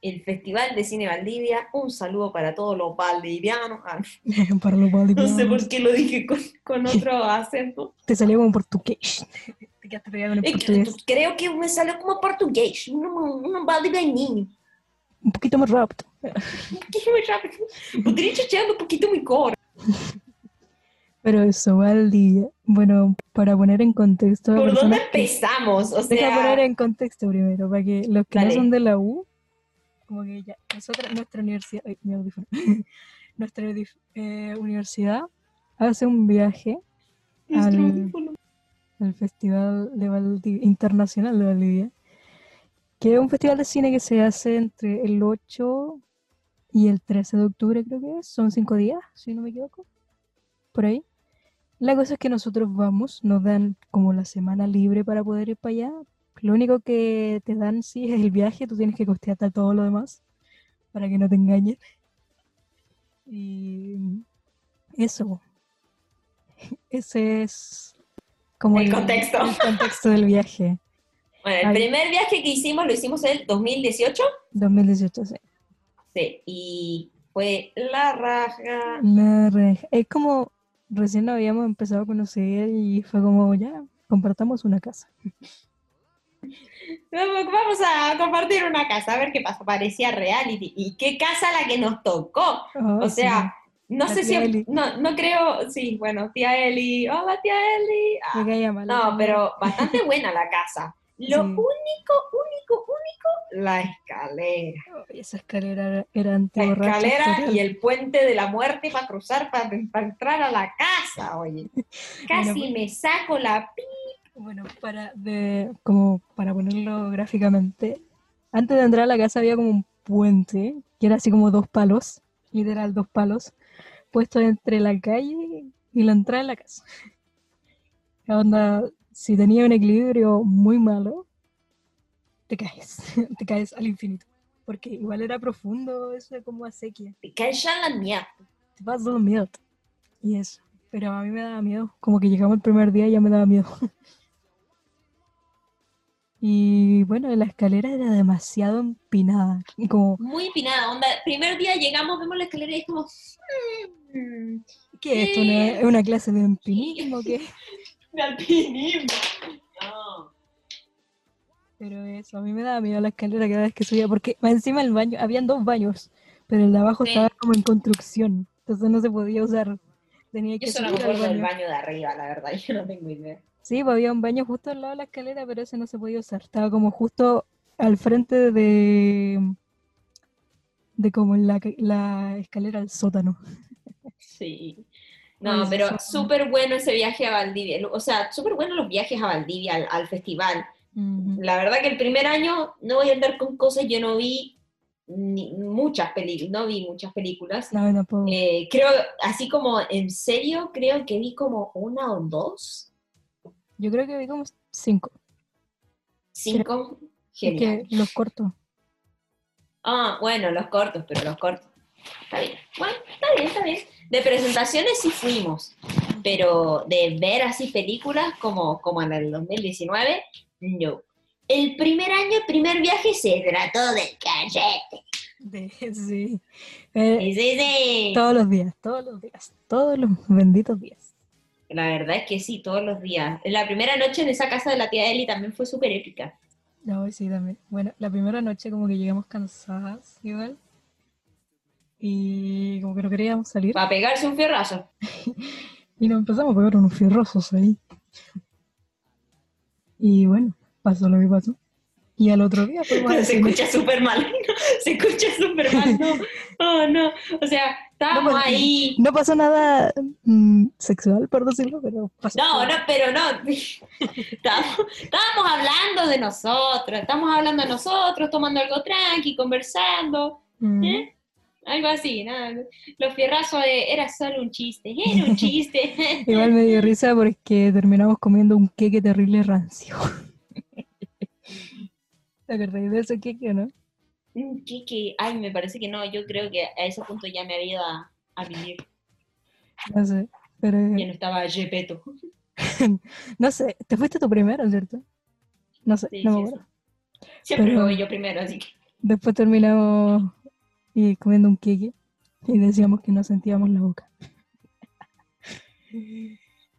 El Festival de Cine Valdivia, un saludo para todos los valdivianos. Ah, Para los no sé valdivianos. por qué lo dije con, con otro acento. Te salió como portugués. Te quedaste pegado en el Es que portugués. creo que me salió como portugués, un, un valdivianinho. Un poquito más rápido. Un poquito muy rápido. Podría echando un poquito mi coro. Pero eso, Valdivia. Bueno, para poner en contexto. ¿Por dónde empezamos? O Deja poner sea, en contexto primero, para que los que Dale. no son de la U, como que ya, nosotros, nuestra universidad, ay, mi audífono, nuestra eh, universidad hace un viaje al- al Festival de Valdivia, Internacional de Valdivia, que es un festival de cine que se hace entre el 8 y el 13 de octubre, creo que es, son cinco días, si no me equivoco, por ahí. La cosa es que nosotros vamos, nos dan como la semana libre para poder ir para allá. Lo único que te dan, sí, es el viaje, tú tienes que costearte todo lo demás para que no te engañen. Y eso. Ese es como El contexto. el contexto del viaje. Bueno, el Ay. primer viaje que hicimos lo hicimos en el 2018. 2018, sí. Sí, y fue la raja. La reja. Es como recién habíamos empezado a conocer y fue como ya, compartamos una casa. Vamos vamos a compartir una casa, a ver qué pasa. Parecía reality. ¿Y qué casa la que nos tocó? Oh, O sea, no La sé si. Eli. No, no creo. Sí, bueno, tía Eli. Hola, tía Eli. Ah, no, pero bastante buena la casa. Lo Sí. único, único, único, la escalera. Esa escalera era, La escalera y el puente de la muerte para cruzar, para, entrar a la casa, oye. Casi Bueno, me saco la pi. Bueno, para, de, como para ponerlo gráficamente, antes de entrar a la casa había como un puente, que era así como dos palos, literal dos palos, puestos entre la calle y la entrada de la casa. Onda, si tenía un equilibrio muy malo, te caes, te caes al infinito. Porque igual era profundo eso de como acequia. Te caes ya en la mierda. Te vas a dormir. Y eso. pero a mí me daba miedo. Como que llegamos el primer día y ya me daba miedo. Y bueno, la escalera era demasiado empinada. Y como, Muy empinada, onda. Primer día llegamos, vemos la escalera y es como. "Mm, ¿qué es esto? ¿Una, es una clase de empinismo? ¿Qué? de alpinismo. No. Pero eso, a mí me daba miedo la escalera cada vez que subía, porque encima el baño, habían dos baños, pero el de abajo Sí. estaba como en construcción, entonces no se podía usar. Tenía que Yo solo me acuerdo del baño de arriba, la verdad, yo no tengo idea. Sí, pues había un baño justo al lado de la escalera, pero ese no se podía usar. Estaba como justo al frente de, de como la, la escalera al sótano. Sí. No, pero súper bueno ese viaje a Valdivia. O sea, súper bueno los viajes a Valdivia, al, al festival. La verdad que el primer año, no voy a andar con cosas, yo no vi ni- muchas películas, no vi muchas películas. No, tampoco. Eh, creo, así como en serio, creo que vi como una o dos, Yo creo que vi como cinco. cinco. Es Genial. que los cortos. Ah, bueno, los cortos, pero los cortos. Está bien. Bueno, está bien, está bien. De presentaciones sí fuimos, pero de ver así películas como, como en el 2019, no. El primer año, el primer viaje se trató del cachete. Sí. Eh, Sí, sí, sí. todos los días, todos los días, todos los benditos días. La verdad es que sí, todos los días. La primera noche en esa casa de la tía Eli también fue súper épica. No, sí, también. Bueno, la primera noche como que llegamos cansadas, igual. Y como que no queríamos salir. Para pegarse un fierrazo. Y nos empezamos a pegar unos fierrosos ahí. Y bueno, pasó lo que pasó. Y al otro día al Se escucha súper mal. Se escucha súper mal. No, oh, no. O sea, estábamos No, ahí. No pasó nada mm, sexual, por decirlo, pero pasó. No, no, pero no. Estábamos, estábamos hablando de nosotros. Estamos hablando de nosotros, tomando algo tranqui, conversando. Mm. ¿eh? Algo así, nada. Los fierrazos de, era solo un chiste. Era un chiste. Igual me dio risa porque terminamos comiendo un queque terrible rancio. ¿Te acordáis de ese queque o no? ¿Qué, qué? Ay, me parece que no. Yo creo que a ese punto ya me había ido a, a vivir. No sé, pero Ya no estaba Gepetto. no sé, te fuiste tú primero, ¿cierto? No sé, Sí, no me sí, acuerdo. sí. Siempre Pero- me voy yo primero, así que. Después terminamos y comiendo un queque y decíamos que no sentíamos la boca.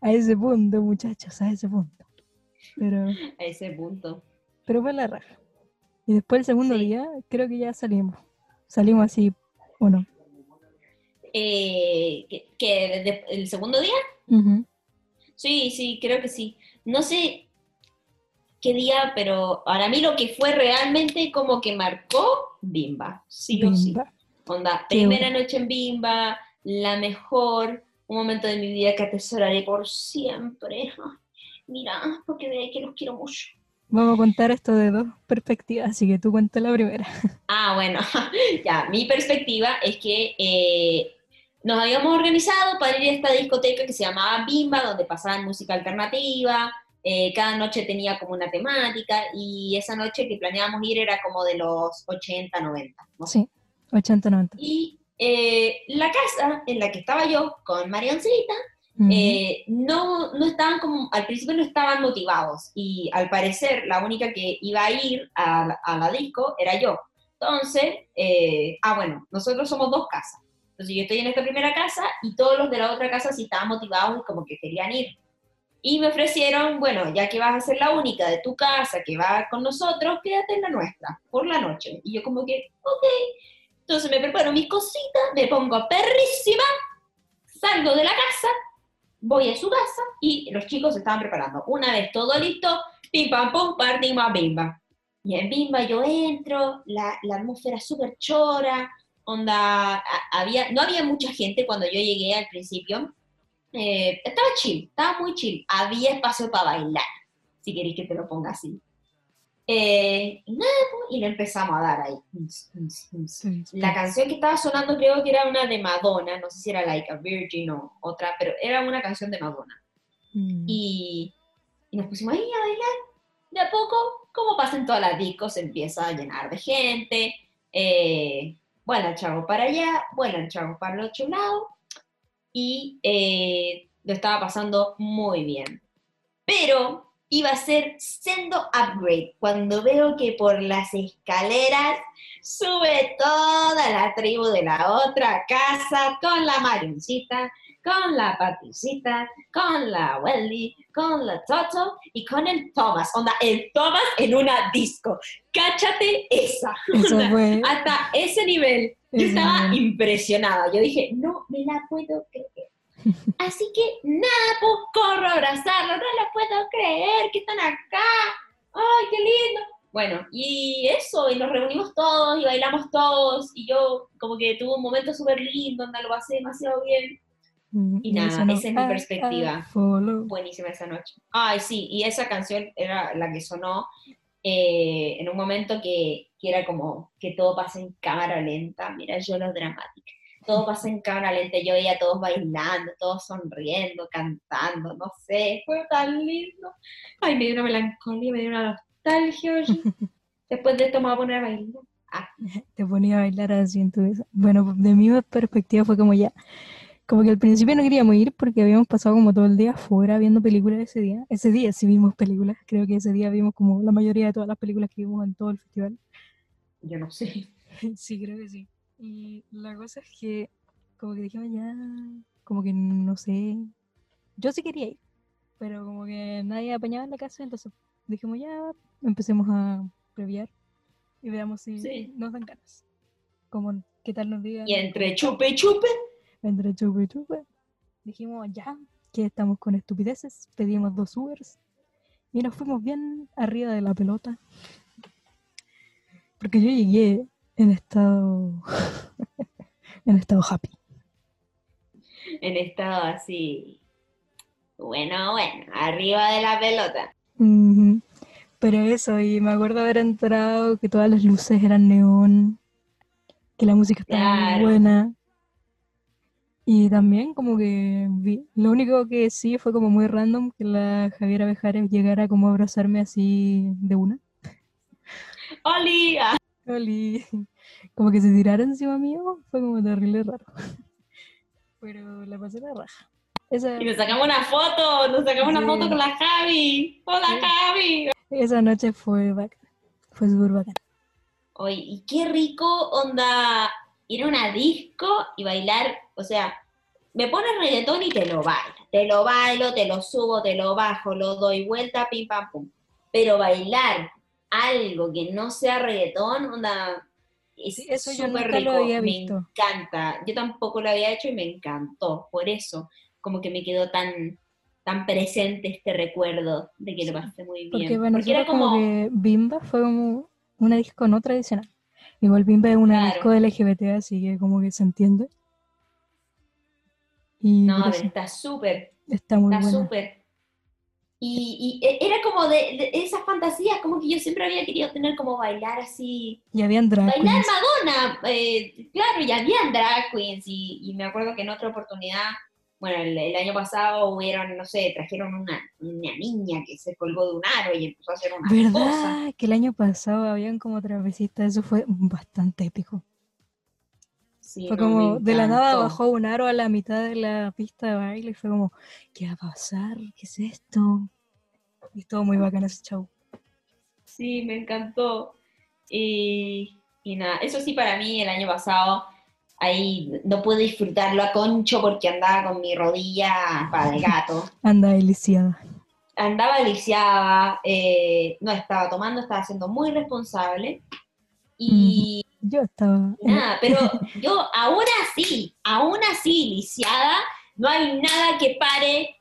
A ese punto, muchachos, a ese punto. Pero, A ese punto. pero fue la raja. Y después el segundo Sí. día, creo que ya salimos. Salimos así, ¿o no? Eh, ¿que, que de- ¿El segundo día? Sí, sí, creo que sí. No sé qué día, pero para mí lo que fue realmente como que marcó Bimba. Sí o sí. Bimba. Onda, Qué primera noche en Bimba, la mejor, un momento de mi vida que atesoraré por siempre. Mira, porque veáis que los quiero mucho. Vamos a contar esto de dos perspectivas, así que tú cuenta la primera. Ah, bueno, ya, mi perspectiva es que eh, nos habíamos organizado para ir a esta discoteca que se llamaba Bimba, donde pasaban música alternativa, eh, cada noche tenía como una temática, y esa noche que planeábamos ir era como de los 80, 90, ¿no? Sí, 80-90. Y eh, la casa en la que estaba yo con Mariancita, Ujú. eh, no, no estaban como, al principio no estaban motivados y al parecer la única que iba a ir a, la- a la disco era yo. Entonces, eh, ah bueno, nosotros somos dos casas. Entonces yo estoy en esta primera casa y todos los de la otra casa sí estaban motivados y como que querían ir. Y me ofrecieron, bueno, ya que vas a ser la única de tu casa que va con nosotros, quédate en la nuestra, por la noche. Y yo como que, ok. Entonces me preparo mis cositas, me pongo perrísima, salgo de la casa, voy a su casa y los chicos estaban preparando. Una vez todo listo, pim pam pum, partimos a Bimba. Y en Bimba yo entro, la, la atmósfera súper chora, onda, había, no había mucha gente cuando yo llegué al principio. Eh, estaba chill, estaba muy chill. Había espacio para bailar, si queréis que te lo ponga así. Eh, y pues, le empezamos a dar ahí. La canción que estaba sonando creo que era una de Madonna, no sé si era Like a Virgin o otra, pero era una canción de Madonna. Mm. Y, y nos pusimos ahí a bailar. De a poco, como pasa en todas las discos, se empieza a llenar de gente. Eh, bueno, el chavo para allá, bueno, el chavo para el otro lado. Y eh, lo estaba pasando muy bien. Pero iba a ser sendo upgrade cuando veo que por las escaleras sube toda la tribu de la otra casa con la Marioncita, con la Patricita, con la Welly, con la Toto y con el Thomas. Onda, el Thomas en una disco. Cáchate esa. Hasta ese nivel. Yo estaba impresionada. Yo dije, no me la puedo creer. Así que nada, pues corro a abrazarlo. No lo puedo creer que están acá. ¡Ay, qué lindo! Bueno, y eso, y nos reunimos todos y bailamos todos. Y yo, como que tuve un momento súper lindo, onda, lo pasé demasiado bien. Mm, Y nada, sonó, esa es mi "I- I perspectiva. follow". Buenísima esa noche. Ay, sí, y esa canción era la que sonó eh, en un momento que, que era como que todo pasa en cámara lenta. Mira, yo lo dramática. Todo pasa en cámara lenta. Yo veía a todos bailando, todos sonriendo, cantando, no sé. Fue tan lindo. Ay, me dio una melancolía, me dio una nostalgia. Después de esto me voy a poner a bailar. te ponía a bailar así en tu mesa. Bueno, de mi perspectiva fue como ya, como que al principio no queríamos ir porque habíamos pasado como todo el día afuera viendo películas ese día. Ese día sí vimos películas, creo que ese día vimos como la mayoría de todas las películas que vimos en todo el festival. Yo no sé. Sí, creo que sí. Y la cosa es que como que dijimos ya, como que no sé, yo sí quería ir, pero como que nadie apañaba en la casa, entonces dijimos ya, empecemos a previar y veamos si Sí. nos dan ganas. Como, ¿qué tal nos digan? Y entre chupe y chupe. Entre chupe y chupe. Dijimos ya, que estamos con estupideces, pedimos dos Ubers y nos fuimos bien arriba de la pelota. Porque yo llegué en estado en estado happy. En estado así. Bueno, bueno, arriba de la pelota. Pero eso, y me acuerdo haber entrado, que todas las luces eran neón, que la música estaba muy buena. Y también como que vi, lo único que sí fue como muy random que la Javiera Bejares llegara como a abrazarme así de una. ¡Oli! Ah, Oli. Como que se tirara encima mío, fue como terrible raro. Pero la pasé la raja. Esa, Y nos sacamos una foto, nos sacamos una foto con la Javi. ¡Hola, Sí. Javi! esa noche fue bacán. Fue súper bacán. Oye, y qué rico onda ir a una disco y bailar. O sea, me pones reggaetón y te lo bailo. Te lo bailo, te lo subo, te lo bajo, lo doy vuelta, pim, pam, pum. Pero bailar algo que no sea reggaetón, onda, es Sí, eso yo lo rico. me encanta. Yo tampoco lo había hecho y me encantó. Por eso, como que me quedó tan, tan presente este recuerdo de que lo pasé muy bien. Porque Porque era como, como, que Bimba fue como una disco no tradicional. Igual Bimba es una Claro. disco LGBT, así que como que se entiende. Y no, está súper. está muy Está súper. Y, y e- era como de, de esas fantasías, como que yo siempre había querido tener como bailar así. Y habían drag Bailar queens. Madonna, eh, claro, y habían drag queens. Y, y me acuerdo que en otra oportunidad, bueno, el, el año pasado hubieron, no sé, trajeron una, una niña que se colgó de un aro y empezó a hacer una cosa. ¿Verdad? Que el año pasado habían como trapecistas, eso fue bastante épico. Sí, Fue no, como, de la nada bajó un aro a la mitad de la pista de baile y fue como, ¿qué va a pasar? ¿Qué es esto? Y estuvo muy bacán ese show. Sí, me encantó. Y, y nada, eso sí para mí el año pasado, ahí no pude disfrutarlo a concho porque andaba con mi rodilla para de gato. Anda deliciada. Andaba lisiada, eh, no estaba tomando, estaba siendo muy responsable. Y Yo estaba... nada, pero yo aún así, aún así lisiada, no hay nada que pare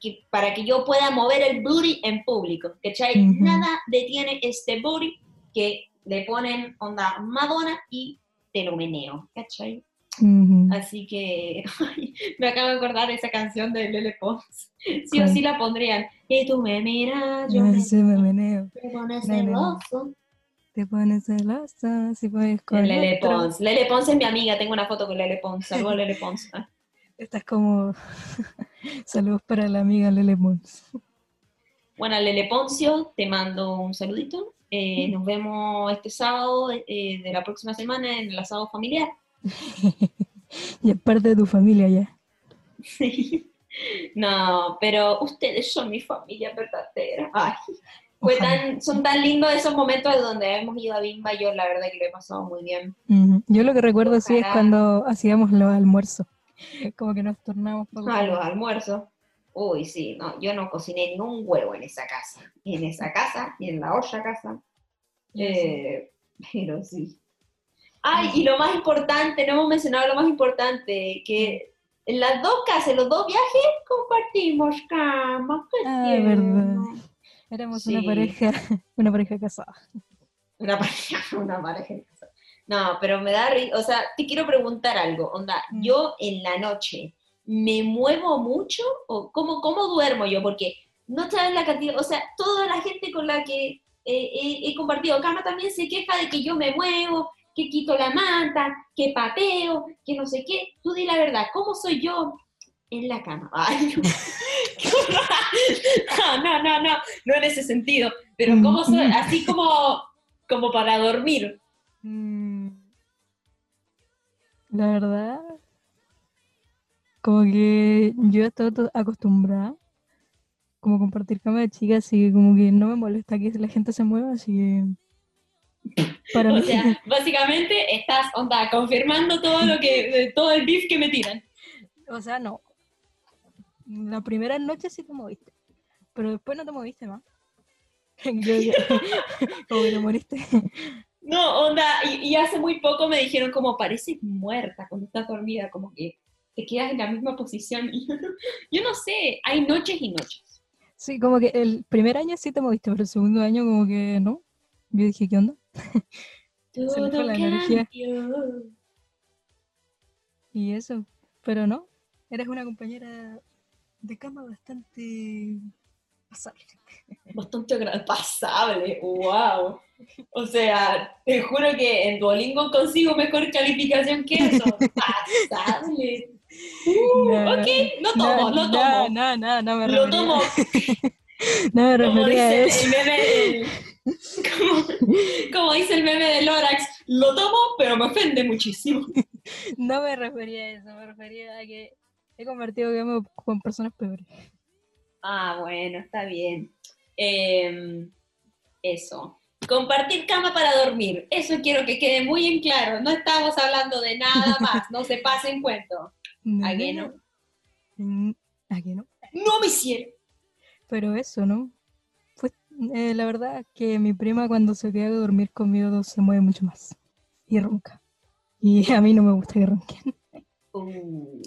que, para que yo pueda mover el booty en público, ¿cachai? Ujú. Nada detiene este booty que le ponen onda Madonna y te lo meneo, ¿cachai? Ujú. Así que ay, me acabo de acordar de esa canción de Lele Pons. Sí o ¿Cuál? sí la pondrían. Y tú me miras, yo Ay, me sí, me meneo. te pones celoso. Te pones celosa si puedes con Lele otro. Pons. Lele Pons es mi amiga, tengo una foto con Lele Pons. Saludos Lele Pons. Ah. Estás como... Saludos para la amiga Lele Mons. Bueno, Lele Poncio, te mando un saludito. Eh, Mm. nos vemos este sábado eh, de la próxima semana en el asado familiar. y es parte de tu familia ya. Sí. No, pero ustedes son mi familia verdadera. Ay, fue tan, son tan lindos esos momentos donde hemos ido a Bimba. Yo la verdad que lo he pasado muy bien. Yo lo que recuerdo sí es cuando hacíamos los almuerzos. Como que nos tornamos poco. A los almuerzos. Uy, sí, no, yo no cociné ni un huevo en esa casa. En esa casa, ni en la otra casa. Eh, pero sí. Ay, y lo más importante, no hemos mencionado lo más importante, que en las dos casas, en los dos viajes, compartimos cama. qué Ah, verdad. Éramos Sí. una pareja, una pareja casada. Una pareja, una pareja. No, pero me da risa, o sea, te quiero preguntar algo, onda, Mm. yo en la noche, ¿me muevo mucho? ¿O cómo, cómo duermo yo? Porque no sabes la cantidad, o sea, toda la gente con la que eh, he, he compartido cama también se queja de que yo me muevo, que quito la manta, que pateo, que no sé qué. Tú di la verdad, ¿cómo soy yo en la cama? Ay, no. No, no, no, no, en ese sentido, pero ¿cómo soy? Así como, como para dormir. Mm, La verdad, como que yo estoy to- acostumbrada como a compartir cama de chicas, así que como que no me molesta que la gente se mueva, así que para O mí, sea, básicamente estás, onda, confirmando todo lo que, todo el beef que me tiran. o sea, no. La primera noche sí te moviste, pero después no te moviste más. Como que te moriste. No, onda, y, y hace muy poco me dijeron como pareces muerta cuando estás dormida, como que te quedas en la misma posición. Y yo, no, yo no sé, hay noches y noches. Sí, como que el primer año sí te moviste, pero el segundo año como que no. Yo dije, ¿qué onda? Se le fue Todo la energía. Y eso, pero no, eres una compañera de cama bastante pasable. Bastante pasable, wow. O sea, te juro que en Duolingo consigo mejor calificación que eso. Pasable. Uh, No, ok, lo tomo, no, lo tomo. No, no, no, no me Lo refería, tomo, no me refería a dice eso. el meme del- como, como dice el meme de Lorax, lo tomo, pero me ofende muchísimo. No me refería a eso, me refería a que he convertido cama con personas peores. Ah, bueno, está bien. Em, eso. Compartir cama para dormir. Eso quiero que quede muy en claro. No estamos hablando de nada más. No se pasen cuento. ¿A qué no? Mm, ¿A qué no? No me hicieron. Pero eso, ¿no? Pues eh, la verdad que mi prima cuando se queda a dormir conmigo se mueve mucho más y ronca. Y a mí no me gusta que ronquen. Uh,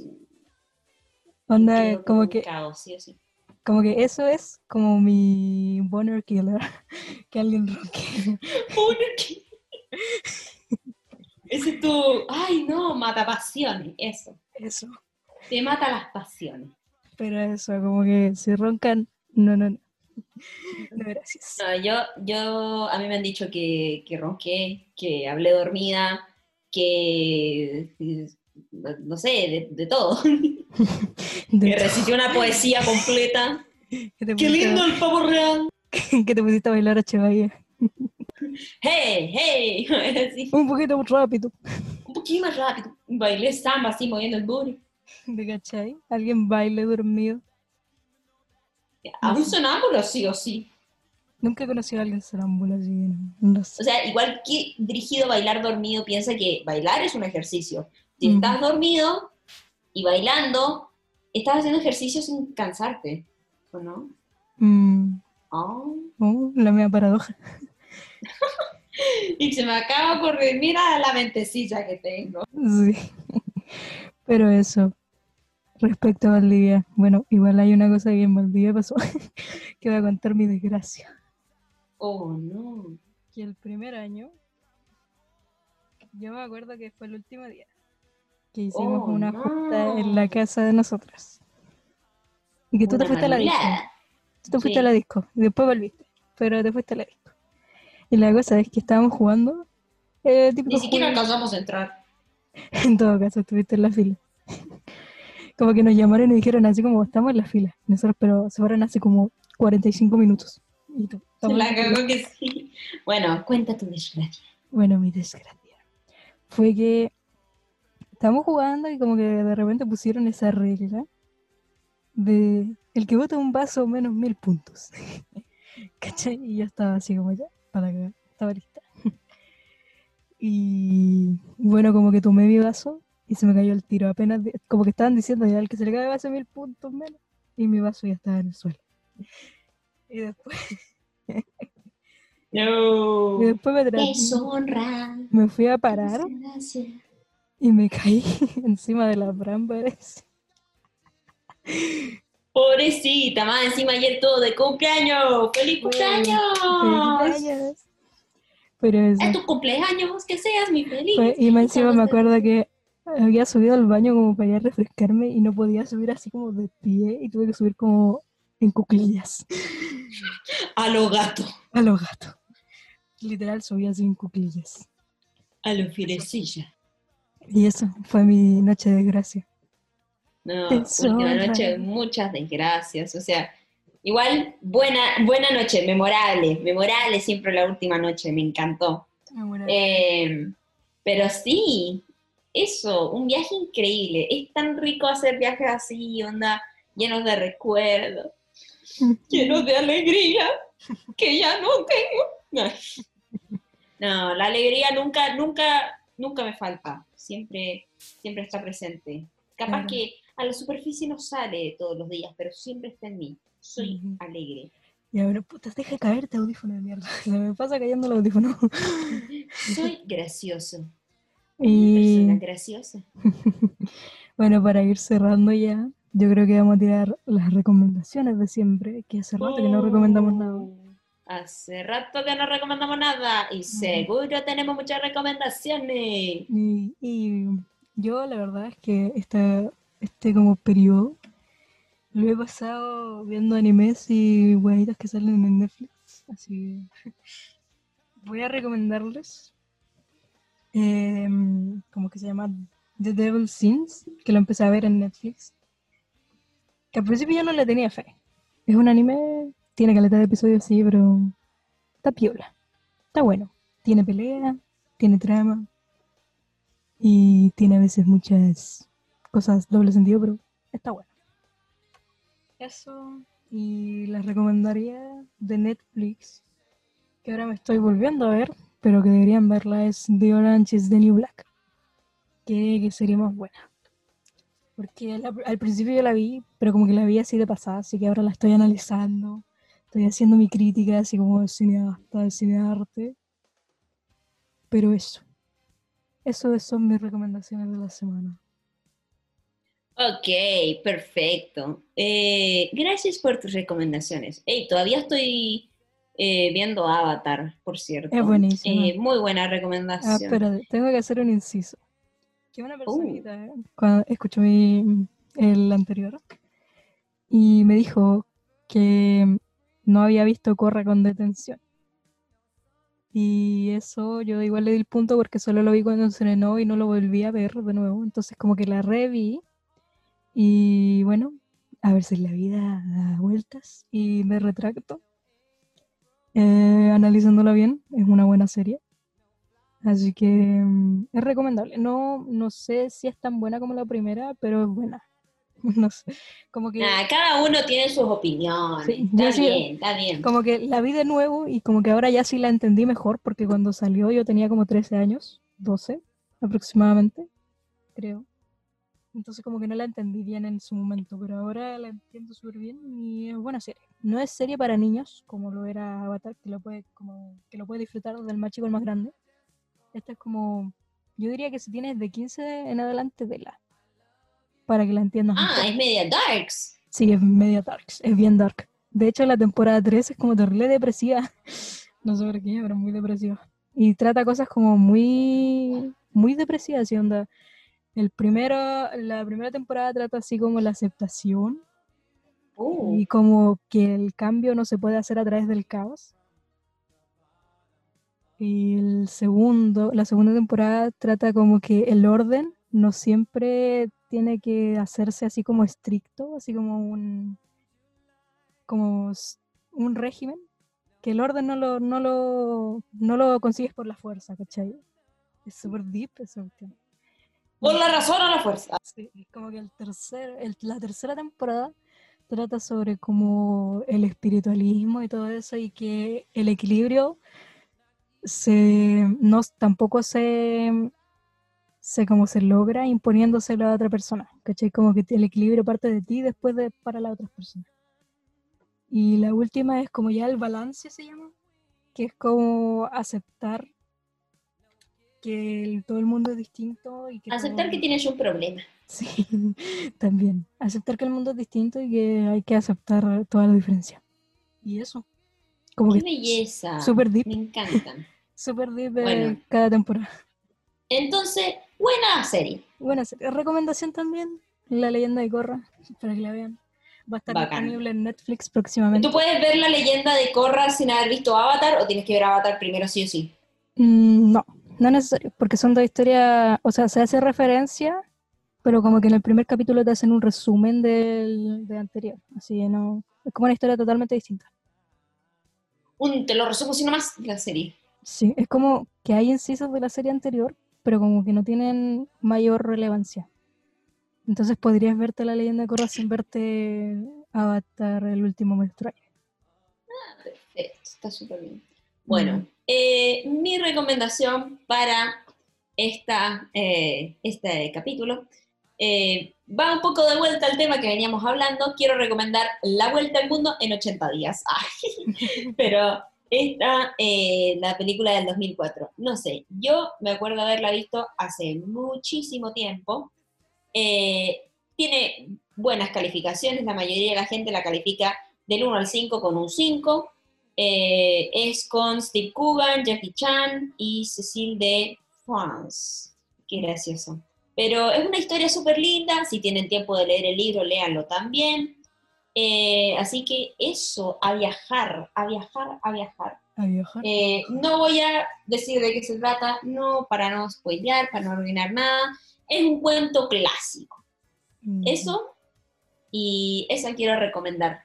Onda, como que, sí sí. como que eso es como mi boner killer, que alguien ronque. ¿Por qué? Ese es tu. Ay, no, mata pasiones. Eso. Eso. Te mata las pasiones. Pero eso, como que si roncan, no, no, no. No, gracias. No, yo, yo, a mí me han dicho que, que ronqué, que hablé dormida, que, no sé, de, de todo. De- Que recité una poesía completa. ¡Qué lindo a- el pavo real! que te pusiste a bailar a Chevaya. ¡Hey, hey! Un poquito más rápido. un poquito más rápido. Bailé samba así, moviendo el booty. ¿De cachai? Alguien baile dormido. A un sonámbulo sí o sí. Nunca he conocido a alguien sonámbulo así. No, sé. O sea, igual que dirigido bailar dormido, piensa que bailar es un ejercicio. Si estás dormido y bailando, estás haciendo ejercicio sin cansarte, ¿o no? Mm, Oh. oh, la mea paradoja. Y se me acaba de ocurrir, mira la mentecilla que tengo. Sí. Pero eso. Respecto a Valdivia, bueno, igual hay una cosa que en Valdivia pasó, que voy a contar mi desgracia. Oh, no. Que el primer año, yo me acuerdo que fue el último día, que hicimos Oh, una no. junta en la casa de nosotras. Y que tú te fuiste a la disco. Tú te fuiste a la disco y después volviste, pero te fuiste a la disco. Y la cosa es que estábamos jugando. eh, Ni siquiera alcanzamos a entrar. En todo caso, estuviste en la fila. Como que nos llamaron y nos dijeron así como estamos en la fila. Nosotros, pero se fueron hace como 45 minutos. Y tú, en La cagó que sí. Bueno, cuenta tu desgracia. Bueno, mi desgracia. Fue que estábamos jugando y como que de repente pusieron esa regla de el que bota un vaso menos mil puntos. ¿Cachai? Y yo estaba así como ya, para que estaba lista. y bueno, como que tomé mi vaso y se me cayó el tiro. Apenas, de- como que estaban diciendo ya, el que se le cae va a hacer mil puntos menos. Y mi vaso ya estaba en el suelo. Y después, No. y después me, tra- Deshonra. me fui a parar Desgracia. Y me caí encima de las brámbaras. Pobrecita, más encima ayer todo de cumpleaños. ¡Feliz cumpleaños! Feliz Pero eso. Es tu cumpleaños, que seas mi feliz. Y más encima me acuerdo que había subido al baño como para ir a refrescarme y no podía subir así como de pie y tuve que subir como en cuclillas A lo gato, a los gatos. Literal subí así en cuclillas. a lo filecilla. Y eso fue mi noche de desgracia. No, última noche, muchas desgracias. O sea, igual, buena, buena noche, memorable, memorable siempre la última noche, me encantó. Eh, pero sí, eso, un viaje increíble. Es tan rico hacer viajes así, onda, llenos de recuerdos, llenos de alegría, que ya no tengo. No, la alegría nunca, nunca, nunca me falta. Siempre, siempre está presente. Capaz Claro. que a la superficie no sale todos los días, pero siempre está en mí. Soy Ujú. alegre. Y ahora, puta, deja caerte audífono de mierda. Se me pasa cayendo el audífono. Soy gracioso. Y Persona graciosa. bueno, para ir cerrando ya, yo creo que vamos a tirar las recomendaciones de siempre, que hace rato que no recomendamos nada. Hace rato que no recomendamos nada y seguro tenemos muchas recomendaciones. Y, y yo la verdad es que esta, este como periodo lo he pasado viendo animes y huevitas que salen en Netflix. Así que voy a recomendarles em, como que se llama The Devil Sins, que lo empecé a ver en Netflix. Que al principio yo no le tenía fe. Es un anime, tiene caleta de episodios, sí, pero está piola. Está bueno. Tiene pelea, tiene trama, y tiene a veces muchas cosas doble sentido, pero está bueno. Eso, y les recomendaría de Netflix, que ahora me estoy volviendo a ver, pero que deberían verla, es The Orange is the New Black, que, que sería más buena. Porque al, al principio yo la vi, pero como que la vi así de pasada, así que ahora la estoy analizando, estoy haciendo mi crítica, así como de cineasta, de cine de arte. Pero eso. Eso son mis recomendaciones de la semana. Ok, perfecto. Eh, gracias por tus recomendaciones. Hey, todavía estoy eh, viendo Avatar, por cierto. Es buenísima. Eh, muy buena Ah, recomendación. espérate, tengo que hacer un inciso. Que Uh. una personita eh, cuando escuchó mi, el anterior y me dijo que no había visto Corra con detención. Y eso yo igual le di el punto porque solo lo vi cuando se estrenó y no lo volví a ver de nuevo. Entonces como que la reví y bueno, a ver si la vida da vueltas y me retracto. Eh, analizándola bien, es una buena serie. Así que mm, es recomendable. No, no sé si es tan buena como la primera, pero es buena. No sé. Como que, Nah, cada uno tiene sus opiniones. Sí, está sí- bien, está bien. como que la vi de nuevo y como que ahora ya sí la entendí mejor porque cuando salió yo tenía como 13 años, 12 aproximadamente, creo. Entonces como que no la entendí bien en su momento, pero ahora la entiendo súper bien y es buena serie. No es serie para niños como lo era Avatar, que lo puede, como, que lo puede disfrutar desde el más chico al más grande. Esta es como, yo diría que si tienes de 15 en adelante, vela. Para que la entiendas Ah, mejor. es media darks. Sí, es media dark, es bien dark. De hecho, la temporada 3 es como terrible depresiva. No sé por qué, pero muy depresiva. Y trata cosas como muy, muy depresivas, ¿sí? onda. El primero, la primera temporada trata así como la aceptación Uh, y como que el cambio no se puede hacer a través del caos. Y el segundo, la segunda temporada trata como que el orden no siempre tiene que hacerse así como estricto, así como un como un régimen, que el orden no lo, no lo, no lo consigues por la fuerza, ¿cachai? Es súper deep cuestión. por la razón o la fuerza. Sí, es como que el tercer, el- la tercera temporada trata sobre como el espiritualismo y todo eso y que el equilibrio se no tampoco se se como se logra imponiéndoselo a otra persona, ¿cachai? Como que el equilibrio parte de ti después de para las otras personas. Y la última es como ya el balance se llama, que es como aceptar que el- todo el mundo es distinto y que Aceptar todo- que tienes un problema. Sí, también. Aceptar que el mundo es distinto y que hay que aceptar toda la diferencia. Y eso. Como Qué belleza. súper deep, Me encantan. súper deep de Bueno. cada temporada. Entonces, buena serie. Buena serie. recomendación también, La leyenda de Korra, para que la vean. Va a estar Bacán. disponible en Netflix próximamente. ¿Tú puedes ver la leyenda de Korra sin haber visto Avatar o tienes que ver Avatar primero sí o sí? Mm, no, no es necesario, porque son dos historias, o sea, se hace referencia, pero como que en el primer capítulo te hacen un resumen del, del anterior. Así que no, es como una historia totalmente distinta. Un, te lo resumo así nomás, la serie. Sí, es como que hay incisos de la serie anterior, pero como que no tienen mayor relevancia. Entonces podrías verte la leyenda de Korra sin verte Avatar, el último maestro aire. Perfecto, está súper bien. Bueno, Mm. eh, mi recomendación para esta, eh, este capítulo eh, va un poco de vuelta al tema que veníamos hablando. Quiero recomendar La Vuelta al Mundo en 80 días. Ay, pero esta, eh, la película del 2004. No sé, yo me acuerdo haberla visto hace muchísimo tiempo. Eh, tiene buenas calificaciones, la mayoría de la gente la califica del 1 al 5 con un 5. Eh, es con Steve Coogan, Jackie Chan y Cecile de France. Qué gracioso. Pero es una historia súper linda. Si tienen tiempo de leer el libro, léanlo también. Eh, así que eso, a viajar, a viajar, a viajar. A viajar. Eh, no voy a decir de qué se trata, no para no spoilear, para no arruinar nada. Es un cuento clásico. Mm, Eso, y esa quiero recomendar.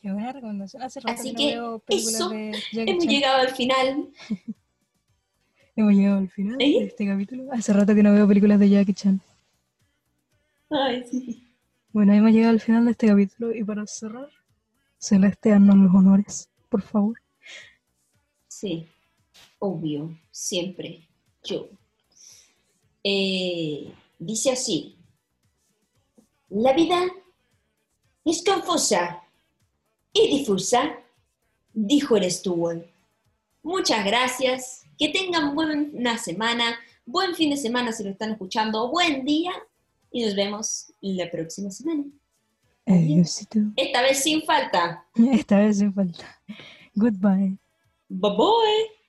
Qué buena recomendación. Hace rato Así que, que no veo películas eso, de Jackie Hemos Chan. llegado al final. Hemos llegado al final ¿Eh? de este capítulo. Hace rato que no veo películas de Jackie Chan. Ay, sí. Bueno, hemos llegado al final de este capítulo y para cerrar, Celeste, haznos los honores, por favor. Sí, obvio, siempre, yo. Eh, dice así, la vida es confusa y difusa, dijo el Stewart. Muchas gracias, que tengan buena semana, buen fin de semana si lo están escuchando, buen día y nos vemos la próxima semana. Adiósito. Esta vez sin falta. Esta vez sin falta. Goodbye. Bye bye.